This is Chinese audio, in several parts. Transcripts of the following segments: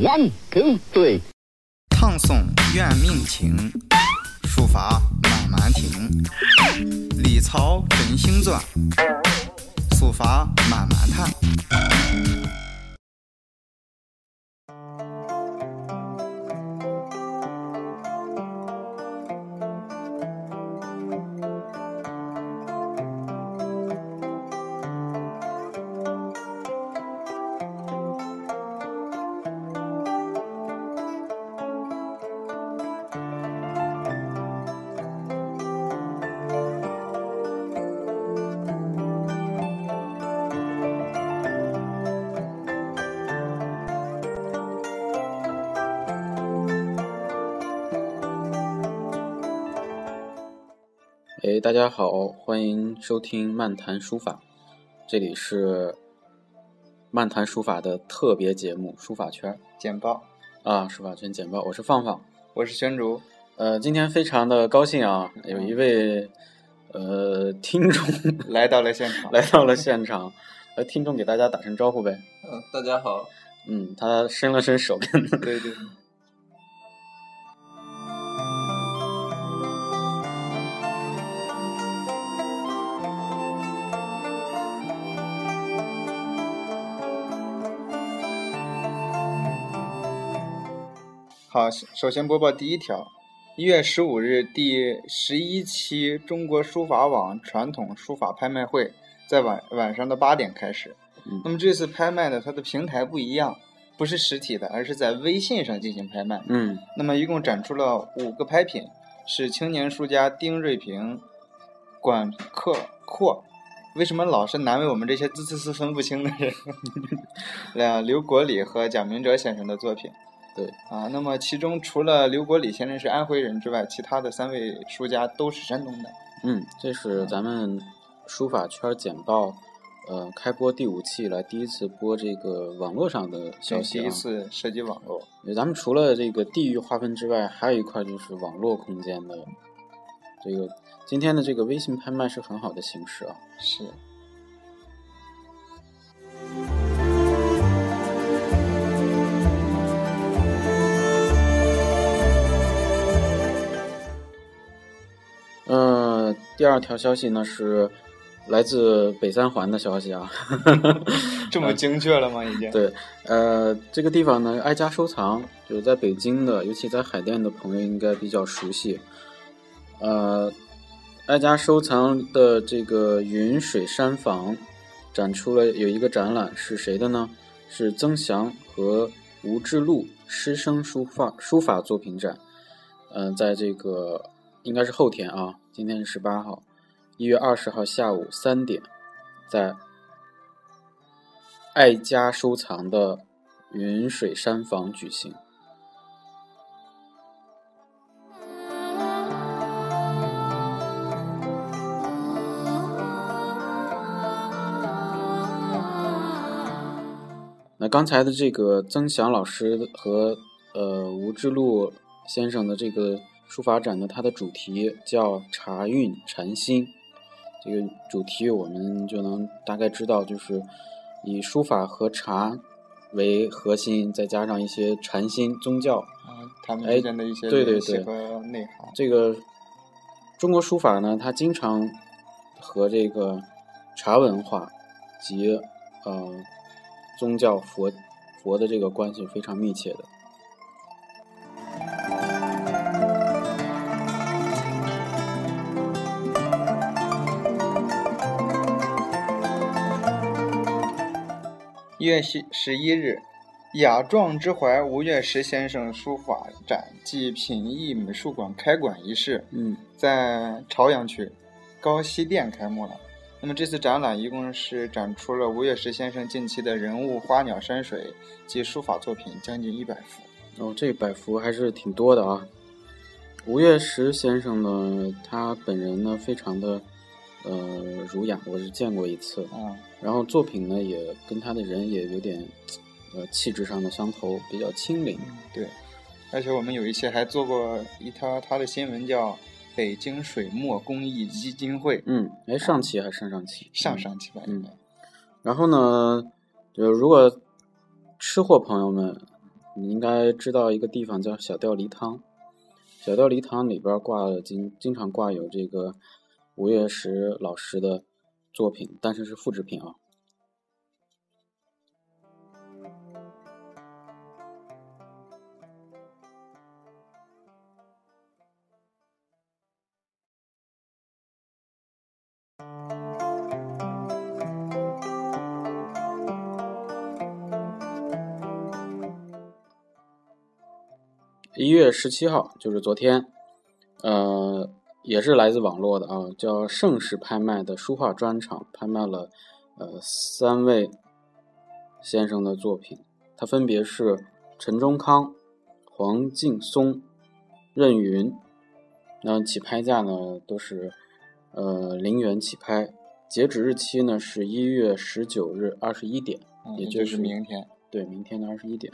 One two three。唐宋元明清，书法慢慢听。历草真行钻，书法慢慢谈。哎，大家好，欢迎收听漫谈书法，这里是漫谈书法的特别节目《书法圈简报，》啊，书法圈简报，我是放放。我是玄竹。呃，今天非常的高兴啊，有一位呃听众 来到了现场。来到了现场，呃，听众给大家打声招呼呗。嗯，大家好。嗯，他伸了伸手，对对。好，首先播报第一条：一月十五日，第十一期中国书法网传统书法拍卖会在晚晚上的八点开始。嗯那么这次拍卖呢，它的平台不一样，不是实体的，而是在微信上进行拍卖。嗯那么一共展出了五个拍品，是青年书家丁瑞平、管克阔。为什么老是难为我们这些字字词分不清的人？两刘国礼和蒋明哲先生的作品。对啊，那么其中除了刘国礼先生是安徽人之外，其他的三位书家都是山东的。嗯，这是咱们书法圈简报，呃，开播第五期以来第一次播这个网络上的消息啊。第一次涉及网络。咱们除了这个地域划分之外，还有一块就是网络空间的这个。今天的这个微信拍卖是很好的形式啊。是。第二条消息呢是来自北三环的消息 啊。这么精确了吗？已经。对，呃，这个地方呢，爱家收藏，就是在北京的，尤其在海淀的朋友应该比较熟悉。呃，爱家收藏的这个云水山房展出了有一个展览，是谁的呢？是曾祥和吴志禄师生书法书法作品展。嗯、呃，在这个应该是后天啊，今天是十八号，一月二十号下午三点，在爱家收藏的云水山房举行。那刚才的这个曾祥老师和呃吴志禄先生的这个书法展呢，它的主题叫“茶韵禅心”。这个主题我们就能大概知道，就是以书法和茶为核心，再加上一些禅心、宗教啊，他们之间的一些对对联系对和内涵。这个中国书法呢，它经常和这个茶文化及呃宗教佛佛的这个关系非常密切的。一月十十一日，雅壮之怀吴越石先生书法展暨品艺美术馆开馆仪式嗯在朝阳区高西店开幕了。那么这次展览一共是展出了吴越石先生近期的人物、花鸟、山水及书法作品将近一百幅。哦，这百幅还是挺多的啊。吴越石先生呢，他本人呢非常的呃儒雅，我是见过一次。啊，然后作品呢也跟他的人也有点呃气质上的相投，比较清灵。对，而且我们有一期还做过一条他的新闻，叫“北京水墨工艺基金会嗯，哎，上期还是上上期？”，上上期吧，应该。然后呢，就如果吃货朋友们你应该知道一个地方叫小吊梨汤。小吊梨汤里边挂了经经常挂有这个吴越石老师的作品，但是是复制品啊。一月十七号，就是昨天，呃，也是来自网络的啊，叫盛世拍卖的书画专场，拍卖了呃三位先生的作品，他分别是陈中康、黄劲松、任云，那起拍价呢都是呃零元起拍，截止日期呢是一月十九日二十一点，也就是明天。对，明天的二十一点。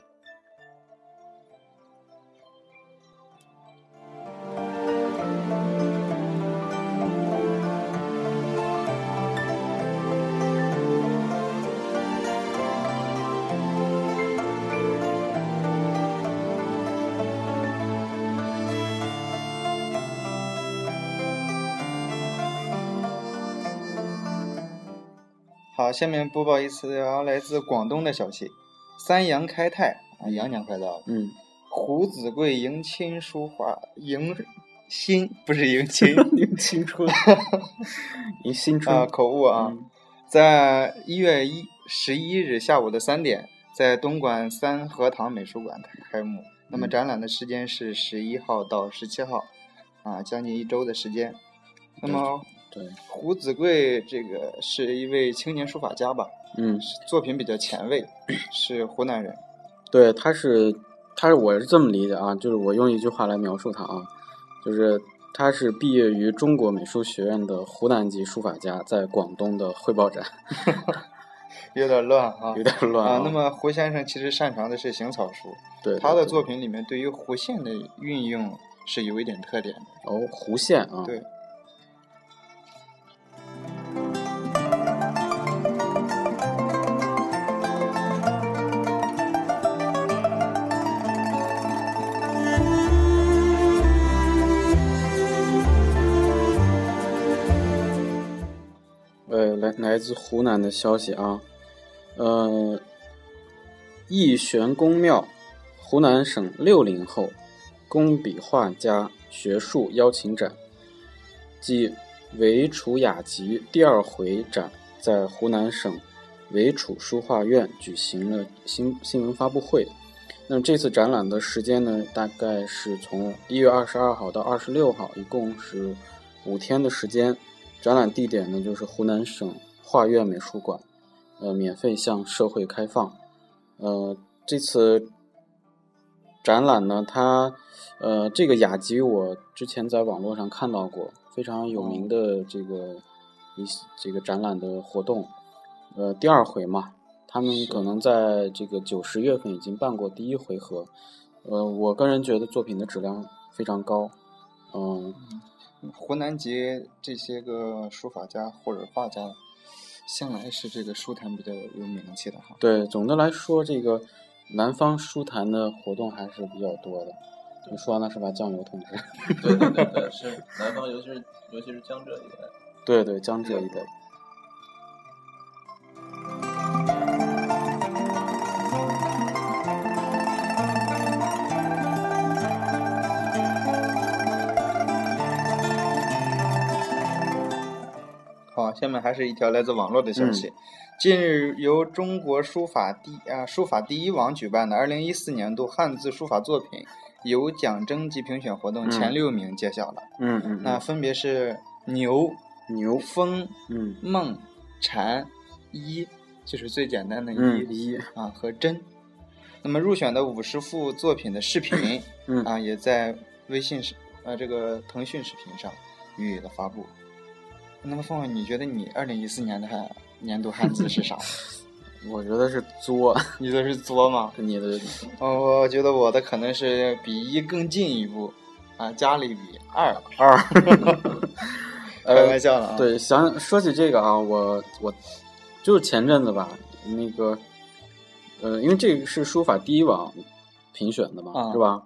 下面播报一条来自广东的消息：三阳开泰啊，羊年快到了。嗯，胡子贵迎亲书画迎新不是迎亲 迎新春，迎新春啊，口误啊，嗯在一月一十一日下午的三点，在东莞三合堂美术馆开幕。那么嗯展览的时间是十一号到十七号，啊，将近一周的时间。那么对，胡子贵这个是一位青年书法家吧，嗯，作品比较前卫，是湖南人。对，他是，他是我是这么理解啊，就是我用一句话来描述他啊，就是他是毕业于中国美术学院的湖南籍书法家，在广东的汇报展，有点乱啊 有点乱啊。那么胡先生其实擅长的是行草书，对他的作品里面对于弧线的运用是有一点特点的。哦，弧线啊，对，来自湖南的消息啊，呃，义玄宫庙，湖南省六零后工笔画家学术邀请展即韦楚雅集第二回展，在湖南省韦楚书画院举行了新新闻发布会。那么这次展览的时间呢，大概是从一月二十二号到二十六号，一共是五天的时间。展览地点呢，就是湖南省画院美术馆，呃，免费向社会开放。呃，这次展览呢，它呃这个雅集我之前在网络上看到过，非常有名的这个一这个展览的活动。呃，第二回嘛，他们可能在这个九十月份已经办过第一回合。呃，我个人觉得作品的质量非常高。嗯，湖南籍这些个书法家或者画家，向来是这个书坛比较有名气的哈。对，总的来说，这个南方书坛的活动还是比较多的。你说呢是吧，酱油同志？对对对对，是南方，尤其是尤其是江浙一带。对对，江浙一带。下面还是一条来自网络的消息。近日，由中国书法第啊书法第一网举办的二零一四年度汉字书法作品有奖征集评选活动嗯前六名揭晓了，嗯嗯，那分别是牛、牛，风、嗯梦、蝉、一，就是最简单的一、嗯一，啊和真。那么入选的五十幅作品的视频嗯啊，也在微信视呃这个腾讯视频上予以了发布。那么凤凰，你觉得你二零一四年的汉年度汉字是啥？我觉得是作，你的是作吗？你的哦，我觉得我的可能是比一更进一步，啊，加了一笔二。二。开玩笑了啊。，对，想说起这个啊，我我就是前阵子吧，那个呃，因为这个是书法第一网评选的嘛，啊是吧？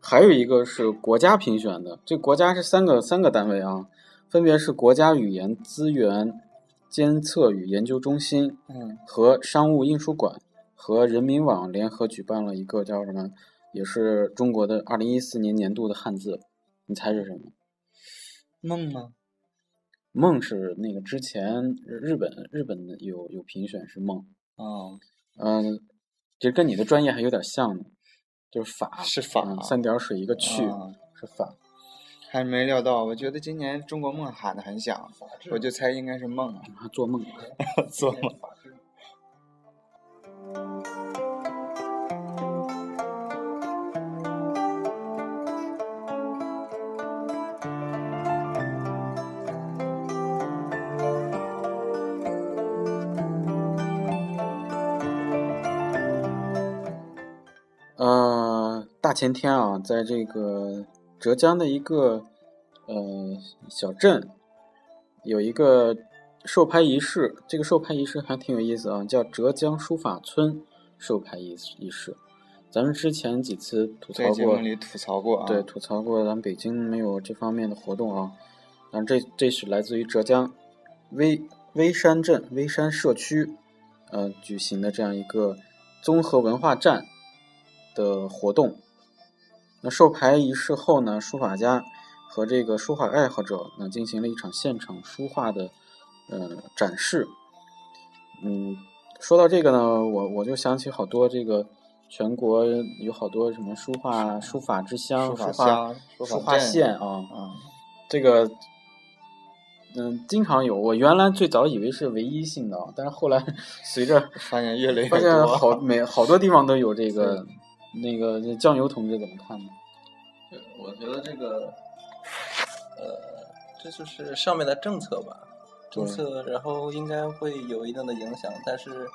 还有一个是国家评选的，这国家是三个三个单位啊，分别是国家语言资源监测与研究中心嗯，和商务印书馆和人民网联合举办了一个叫什么，也是中国的二零一四年年度的汉字，你猜是什么？梦吗？梦是那个之前日本日本的有有评选是梦，哦，嗯，这跟你的专业还有点像呢，就是法是法嗯三点水一个去、啊是法。还没料到，我觉得今年中国梦喊得很响，我就猜应该是梦做梦。做梦。呃，大前天啊，在这个浙江的一个呃小镇，有一个授牌仪式。这个授牌仪式还挺有意思啊，叫浙江书法村授牌仪仪式。咱们之前几次吐槽过在节目，里吐槽过啊，对，吐槽过咱们北京没有这方面的活动啊。但这这是来自于浙江微微山镇微山社区，呃举行的这样一个综合文化站的活动。那授牌仪式后呢，书法家和这个书画爱好者呢进行了一场现场书画的呃展示。嗯，说到这个呢，我我就想起好多这个全国有好多什么书画书法之乡、书画书画镇县啊，啊，这个，嗯，经常有。我原来最早以为是唯一性的啊，但是后来 随着发现越来越发现，好 每好多地方都有这个，那个这酱油同志怎么看呢？对，我觉得这个，呃，这就是上面的政策吧，政策，然后应该会有一定的影响，但是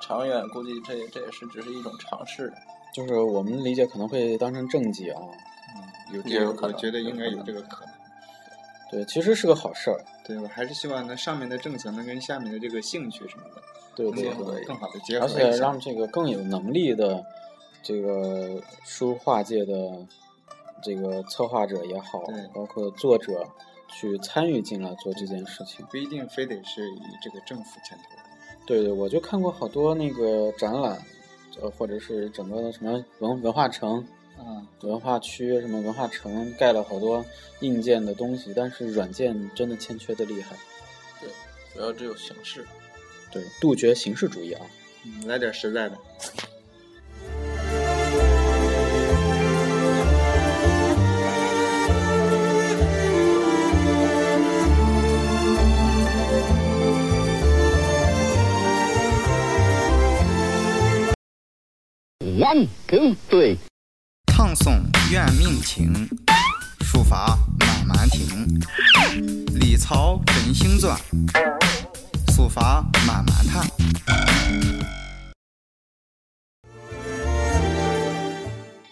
长远估计这这也是只是一种尝试。就是我们理解可能会当成政绩啊，嗯有这个，可能我觉得应该有这个可能。对，其实是个好事儿，对，我还是希望呢，上面的政策能跟下面的这个兴趣什么的，对对能够对，更好的结合而一下。且让这个更有能力的这个书画界的这个策划者也好对，包括作者去参与进来做这件事情。不一定非得是以这个政府牵头。对对，我就看过好多那个展览，呃，或者是整个的什么文文化城、啊，文化区、什么文化城，盖了好多硬件的东西，但是软件真的欠缺的厉害。对，主要只有形式。对，杜绝形式主义啊！嗯，来点实在的。One, two, three. 唱诵怨命情，书法慢慢听，理草真星传，书法慢慢谈。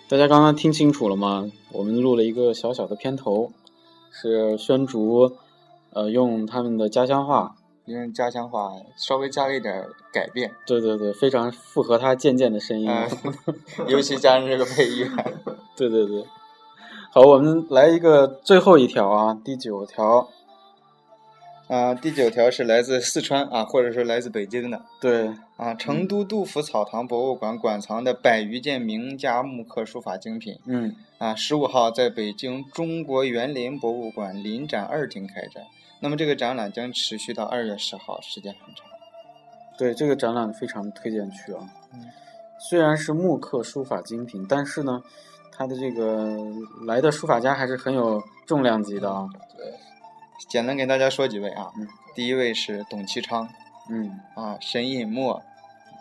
大家刚刚听清楚了吗？我们录了一个小小的片头，是宣竹，呃，用他们的家乡话，用家乡话稍微加了一点改变，对对对，非常符合他渐渐的声音。嗯，尤其加上这个配乐。对对对，好，我们来一个最后一条啊，第九条。啊，第九条是来自四川啊，或者说来自北京的对，啊，成都杜甫草堂博物馆馆藏的百余件名家木刻书法精品嗯，啊，十五号在北京中国园林博物馆临展二厅开展。那么这个展览将持续到二月十号，时间很长。对，这个展览非常推荐去啊。嗯虽然是木刻书法精品，但是呢，它的这个来的书法家还是很有重量级的啊。对，简单给大家说几位啊，嗯第一位是董其昌嗯，啊，沈尹默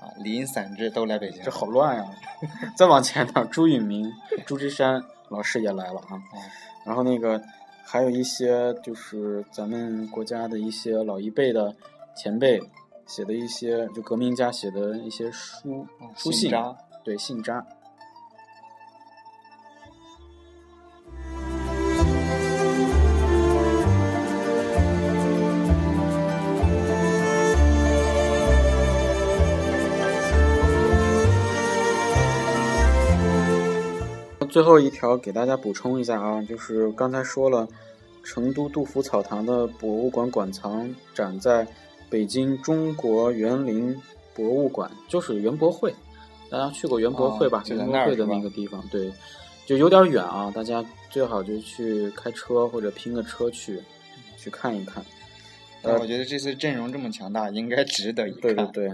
啊，林散之都来北京。这好乱呀！再往前点，朱允明、朱之山老师也来了啊。然后那个还有一些就是咱们国家的一些老一辈的前辈写的一些，就革命家写的一些书啊书信，信对信札。最后一条给大家补充一下啊，就是刚才说了，成都杜甫草堂的博物馆馆藏展在北京中国园林博物馆，就是园博会。大家去过园博会吧？哦就在园博会的那个地方，对，就有点远啊，大家最好就去开车或者拼个车去去看一看。呃我觉得这次阵容这么强大，应该值得一看。对对对。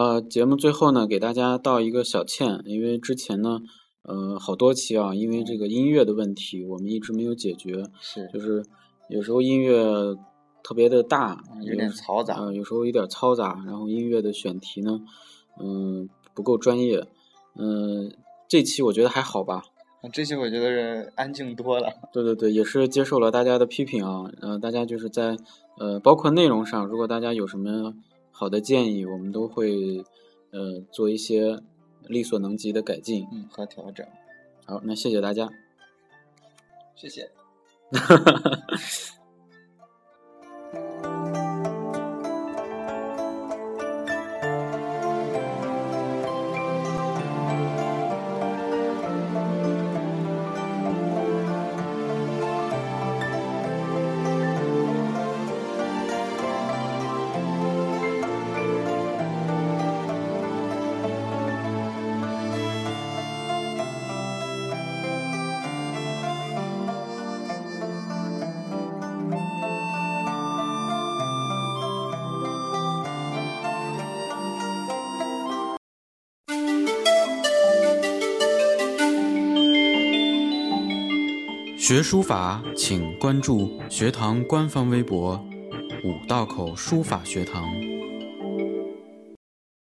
呃，节目最后呢，给大家道一个小歉，因为之前呢，呃，好多期啊，因为这个音乐的问题，我们一直没有解决。是就是有时候音乐特别的大，嗯有点嘈杂呃，有时候有点嘈杂，然后音乐的选题呢，嗯、不够专业，嗯、这期我觉得还好吧，这期我觉得是安静多了。对对对，也是接受了大家的批评啊，呃，大家就是在呃，包括内容上，如果大家有什么好的建议，我们都会呃做一些力所能及的改进。嗯，和调整。好，那谢谢大家。谢谢。学书法，请关注学堂官方微博“五道口书法学堂”。